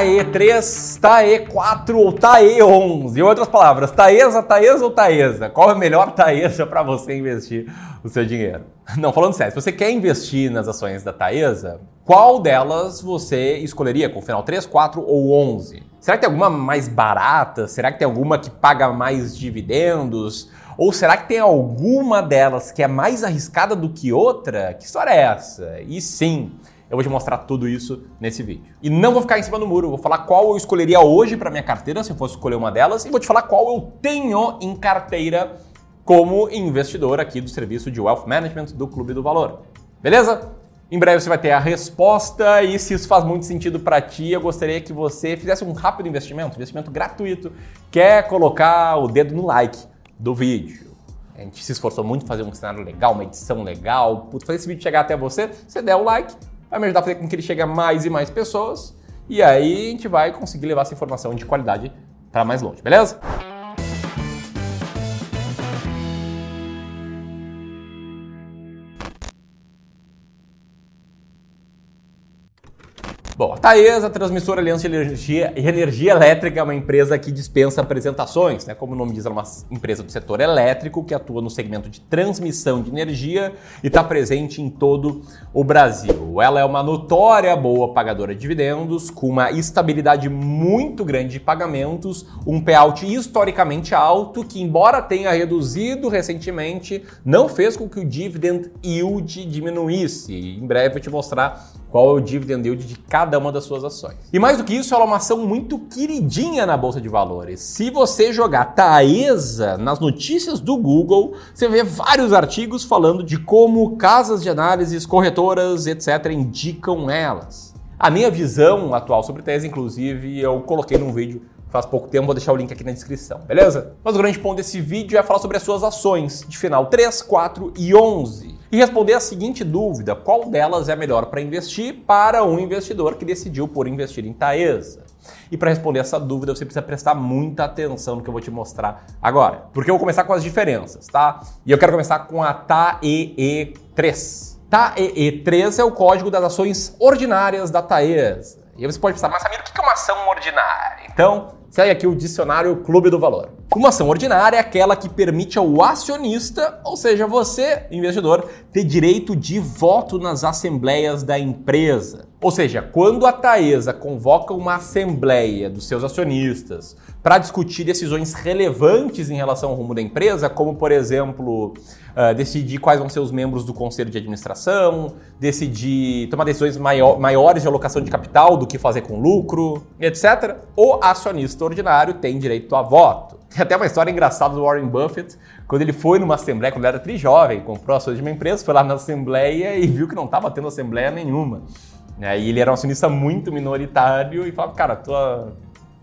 TAE3, TAE4 ou TAE11. Em outras palavras, Taesa, Taesa ou Taesa? Qual é a melhor Taesa para você investir o seu dinheiro? Não, falando sério, se você quer investir nas ações da Taesa, qual delas você escolheria com final 3, 4 ou 11? Será que tem alguma mais barata? Será que tem alguma que paga mais dividendos? Ou será que tem alguma delas que é mais arriscada do que outra? Que história é essa? E sim, eu vou te mostrar tudo isso nesse vídeo. E não vou ficar em cima do muro, vou falar qual eu escolheria hoje para minha carteira, se eu fosse escolher uma delas, e vou te falar qual eu tenho em carteira como investidor aqui do serviço de Wealth Management do Clube do Valor. Beleza? Em breve você vai ter a resposta e se isso faz muito sentido para ti, eu gostaria que você fizesse um rápido investimento, investimento gratuito. Quer colocar o dedo no like do vídeo. A gente se esforçou muito para fazer um cenário legal, uma edição legal, fazer esse vídeo chegar até você, você der o like, vai me ajudar a fazer com que ele chegue a mais e mais pessoas, e aí a gente vai conseguir levar essa informação de qualidade para mais longe, beleza? Taesa, Transmissora Aliança de Energia, Energia Elétrica, é uma empresa que dispensa apresentações, né? Como o nome diz, é uma empresa do setor elétrico que atua no segmento de transmissão de energia e está presente em todo o Brasil. Ela é uma notória boa pagadora de dividendos, com uma estabilidade muito grande de pagamentos, um payout historicamente alto, que, embora tenha reduzido recentemente, não fez com que o dividend yield diminuísse. Em breve eu te mostrar qual é o dividend yield de cada uma das suas ações. E mais do que isso, ela é uma ação muito queridinha na bolsa de valores. Se você jogar Taesa nas notícias do Google, você vê vários artigos falando de como casas de análises, corretoras, etc, indicam elas. A minha visão atual sobre Taesa, inclusive, eu coloquei num vídeo faz pouco tempo, vou deixar o link aqui na descrição, beleza? Mas o grande ponto desse vídeo é falar sobre as suas ações de final 3, 4 e 11 e responder a seguinte dúvida: qual delas é melhor para investir para um investidor que decidiu por investir em Taesa? E para responder essa dúvida, você precisa prestar muita atenção no que eu vou te mostrar agora. Porque eu vou começar com as diferenças, tá? E eu quero começar com a TAEE3. TAEE3 é o código das ações ordinárias da Taesa. E você pode pensar, mas Samir, o que é uma ação ordinária? Então, segue aqui o dicionário Clube do Valor. Uma ação ordinária é aquela que permite ao acionista, ou seja, você, investidor, ter direito de voto nas assembleias da empresa. Ou seja, quando a Taesa convoca uma assembleia dos seus acionistas para discutir decisões relevantes em relação ao rumo da empresa, como por exemplo, uh, decidir quais vão ser os membros do conselho de administração, decidir tomar decisões maior, maiores de alocação de capital do que fazer com lucro, etc., o acionista ordinário tem direito a voto. Tem até uma história engraçada do Warren Buffett, quando ele foi numa assembleia, quando ele era tri-jovem, comprou ações de uma empresa, foi lá na assembleia e viu que não estava tendo assembleia nenhuma. E ele era um acionista muito minoritário e falava, cara, tua,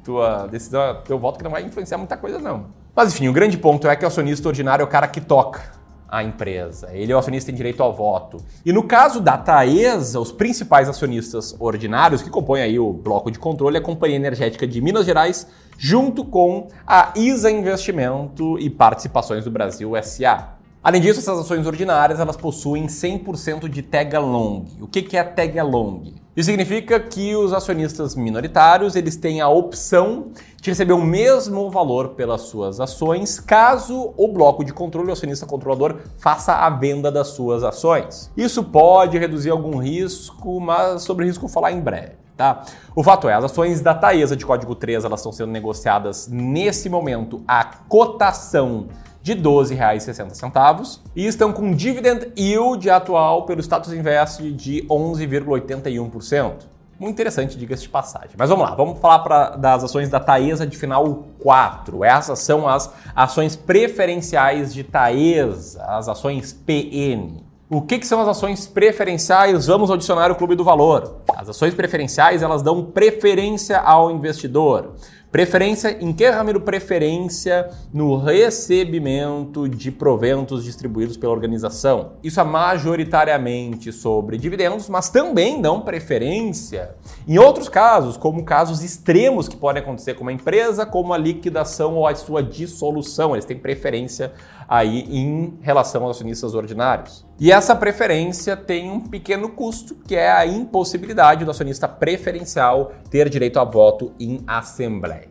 tua decisão, teu voto que não vai influenciar muita coisa não. Mas enfim, o grande ponto é que o acionista ordinário é o cara que toca a empresa. Ele é o acionista em direito ao voto. E no caso da Taesa, os principais acionistas ordinários que compõem aí o bloco de controle é a Companhia Energética de Minas Gerais, junto com a ISA Investimento e Participações do Brasil SA. Além disso, essas ações ordinárias elas possuem 100% de tag along. O que é tag along? Isso significa que os acionistas minoritários eles têm a opção de receber o mesmo valor pelas suas ações, caso o bloco de controle, o acionista controlador, faça a venda das suas ações. Isso pode reduzir algum risco, mas sobre risco vou falar em breve. Tá? O fato é, as ações da Taesa de código 3 elas estão sendo negociadas nesse momento a cotação de R$ 12,60 e estão com dividend yield atual pelo status invest de 11,81%. Muito interessante, diga-se de passagem. Mas vamos lá, vamos falar pra, das ações da Taesa de final 4. Essas são as ações preferenciais de Taesa, as ações PN. O que, que, são as ações preferenciais? Vamos adicionar o Clube do Valor. As ações preferenciais elas dão preferência ao investidor. Preferência em que, Ramiro? Preferência no recebimento de proventos distribuídos pela organização. Isso é majoritariamente sobre dividendos, mas também dão preferência em outros casos, como casos extremos que podem acontecer com uma empresa, como a liquidação ou a sua dissolução. Eles têm preferência aí em relação aos acionistas ordinários. E essa preferência tem um pequeno custo, que é a impossibilidade do acionista preferencial ter direito a voto em assembleias.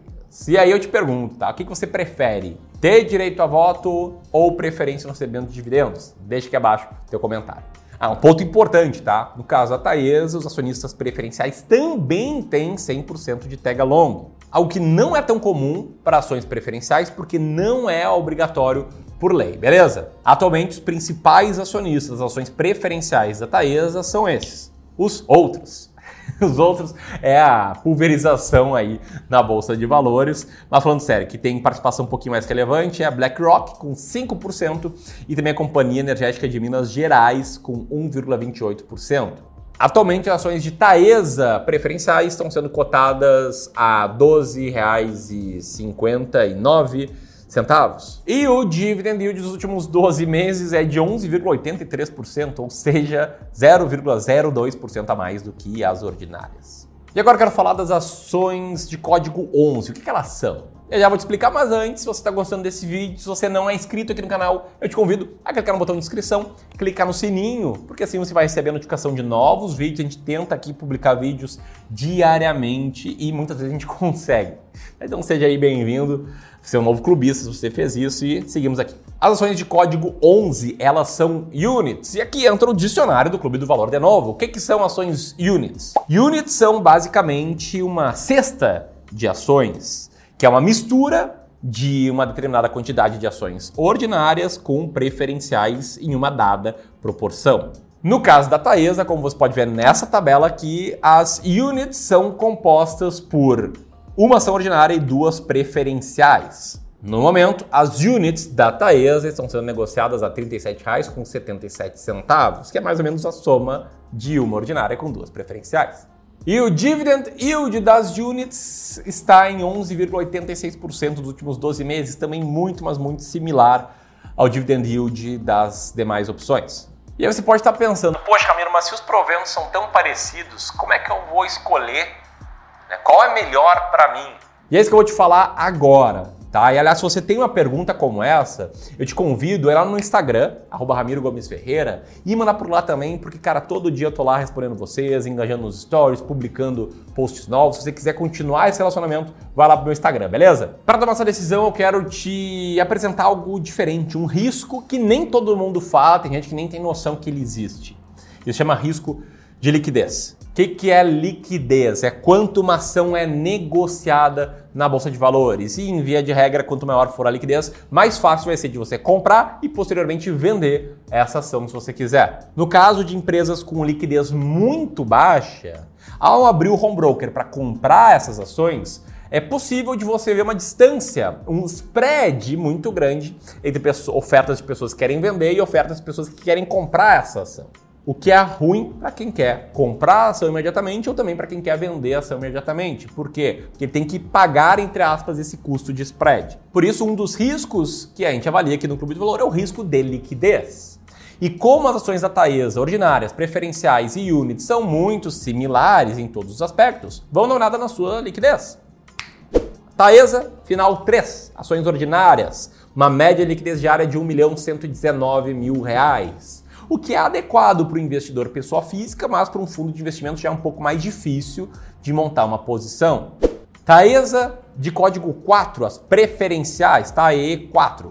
E aí eu te pergunto, tá? O que você prefere? Ter direito a voto ou preferência no recebimento de dividendos? Deixa aqui abaixo teu comentário. Ah, um ponto importante, tá? No caso da Taesa, os acionistas preferenciais também têm 100% de tega long, algo que não é tão comum para ações preferenciais porque não é obrigatório por lei, beleza? Atualmente, os principais acionistas das ações preferenciais da Taesa são esses, os outros. Os outros é a pulverização aí na bolsa de valores. Mas falando sério, que tem participação um pouquinho mais relevante é a BlackRock com 5% e também a Companhia Energética de Minas Gerais com 1,28%. Atualmente, ações de Taesa preferenciais estão sendo cotadas a R$ 12,59 centavos. E o dividend yield dos últimos 12 meses é de 11,83%, ou seja, 0,02% a mais do que as ordinárias. E agora eu quero falar das ações de código 11. O que, que elas são? Eu já vou te explicar, mas antes, se você está gostando desse vídeo, se você não é inscrito aqui no canal, eu te convido a clicar no botão de inscrição, clicar no sininho, porque assim você vai receber a notificação de novos vídeos. A gente tenta aqui publicar vídeos diariamente e muitas vezes a gente consegue. Então seja aí bem-vindo, um novo clubista se você fez isso e seguimos aqui. As ações de código 11, elas são units. E aqui entra o dicionário do Clube do Valor de novo. O que, que são ações units? Units são basicamente uma cesta de ações que é uma mistura de uma determinada quantidade de ações ordinárias com preferenciais em uma dada proporção. No caso da Taesa, como você pode ver nessa tabela aqui, as units são compostas por uma ação ordinária e duas preferenciais. No momento, as units da Taesa estão sendo negociadas a R$ 37,77, que é mais ou menos a soma de uma ordinária com duas preferenciais. E o dividend yield das units está em 11,86% dos últimos 12 meses, também muito, mas muito similar ao dividend yield das demais opções. E aí você pode estar pensando, poxa, Camilo, mas se os proventos são tão parecidos, como é que eu vou escolher? Né? Qual é melhor para mim? E é isso que eu vou te falar agora. Tá? E aliás, se você tem uma pergunta como essa, eu te convido a ir lá no Instagram, arroba Ramiro Gomes Ferreira, e mandar por lá também, porque, cara, todo dia eu tô lá respondendo vocês, engajando nos stories, publicando posts novos. Se você quiser continuar esse relacionamento, vai lá pro meu Instagram, beleza? Para tomar essa decisão, eu quero te apresentar algo diferente, um risco que nem todo mundo fala, tem gente que nem tem noção que ele existe. Isso chama risco de liquidez que, que é liquidez? É quanto uma ação é negociada na bolsa de valores. E em via de regra, quanto maior for a liquidez, mais fácil vai ser de você comprar e posteriormente vender essa ação se você quiser. No caso de empresas com liquidez muito baixa, ao abrir o home broker para comprar essas ações, é possível de você ver uma distância, um spread muito grande entre ofertas de pessoas que querem vender e ofertas de pessoas que querem comprar essa ação o que é ruim para quem quer comprar a ação imediatamente ou também para quem quer vender a ação imediatamente. Por quê? Porque tem que pagar, entre aspas, esse custo de spread. Por isso, um dos riscos que a gente avalia aqui no Clube de Valor é o risco de liquidez. E como as ações da Taesa, ordinárias, preferenciais e units são muito similares em todos os aspectos, vão dar olhada na sua liquidez. Taesa, final 3, ações ordinárias, uma média de liquidez diária de R$ 1 milhão 119 mil reais o que é adequado para o investidor pessoa física, mas para um fundo de investimento já é um pouco mais difícil de montar uma posição. Taesa de código 4, as preferenciais, TAE 4.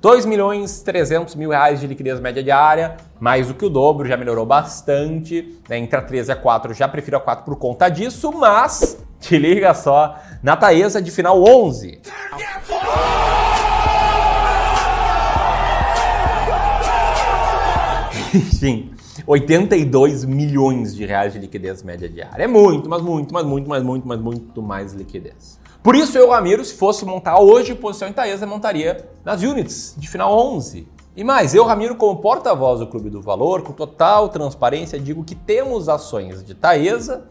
2 milhões 300 mil reais de liquidez média diária, mais do que o dobro, já melhorou bastante. Né? Entre a 13 e a 4, já prefiro a 4 por conta disso, mas te liga só, na Taesa de final 11. Sim, 82 milhões de reais de liquidez média diária. É muito, mas muito, mas muito, mas muito, mas muito mais liquidez. Por isso, eu, Ramiro, se fosse montar hoje posição em Taesa, montaria nas units de final 11. E mais, eu, Ramiro, como porta-voz do Clube do Valor, com total transparência, digo que temos ações de Taesa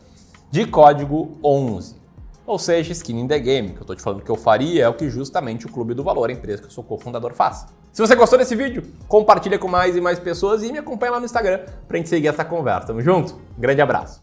de código 11. Ou seja, skin in the game. Que eu tô te falando que eu faria é o que justamente o Clube do Valor, a empresa que eu sou cofundador, faz. Se você gostou desse vídeo, compartilha com mais e mais pessoas e me acompanha lá no Instagram pra gente seguir essa conversa. Tamo junto? grande abraço.